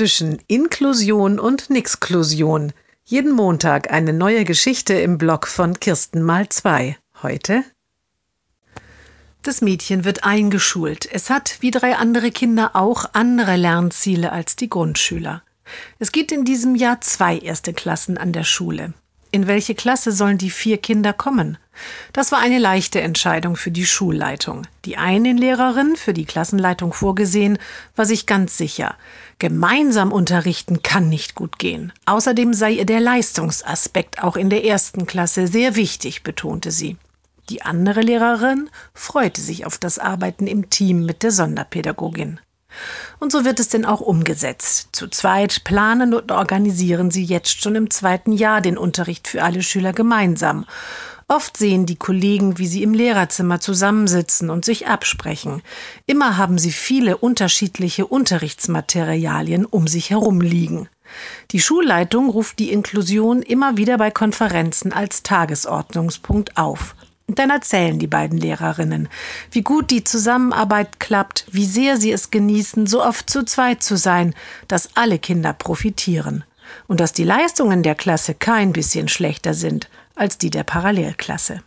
zwischen Inklusion und Nixklusion. Jeden Montag eine neue Geschichte im Blog von Kirsten mal zwei. Heute das Mädchen wird eingeschult. Es hat, wie drei andere Kinder, auch andere Lernziele als die Grundschüler. Es gibt in diesem Jahr zwei erste Klassen an der Schule. In welche Klasse sollen die vier Kinder kommen? Das war eine leichte Entscheidung für die Schulleitung. Die eine Lehrerin, für die Klassenleitung vorgesehen, war sich ganz sicher. Gemeinsam unterrichten kann nicht gut gehen. Außerdem sei ihr der Leistungsaspekt auch in der ersten Klasse sehr wichtig, betonte sie. Die andere Lehrerin freute sich auf das Arbeiten im Team mit der Sonderpädagogin. Und so wird es denn auch umgesetzt. Zu zweit planen und organisieren sie jetzt schon im zweiten Jahr den Unterricht für alle Schüler gemeinsam. Oft sehen die Kollegen, wie sie im Lehrerzimmer zusammensitzen und sich absprechen. Immer haben sie viele unterschiedliche Unterrichtsmaterialien um sich herum liegen. Die Schulleitung ruft die Inklusion immer wieder bei Konferenzen als Tagesordnungspunkt auf. Und dann erzählen die beiden Lehrerinnen, wie gut die Zusammenarbeit klappt, wie sehr sie es genießen, so oft zu zweit zu sein, dass alle Kinder profitieren und dass die Leistungen der Klasse kein bisschen schlechter sind als die der Parallelklasse.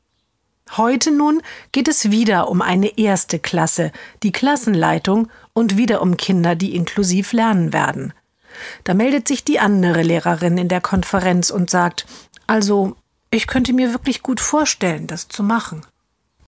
Heute nun geht es wieder um eine erste Klasse, die Klassenleitung und wieder um Kinder, die inklusiv lernen werden. Da meldet sich die andere Lehrerin in der Konferenz und sagt, also ich könnte mir wirklich gut vorstellen, das zu machen.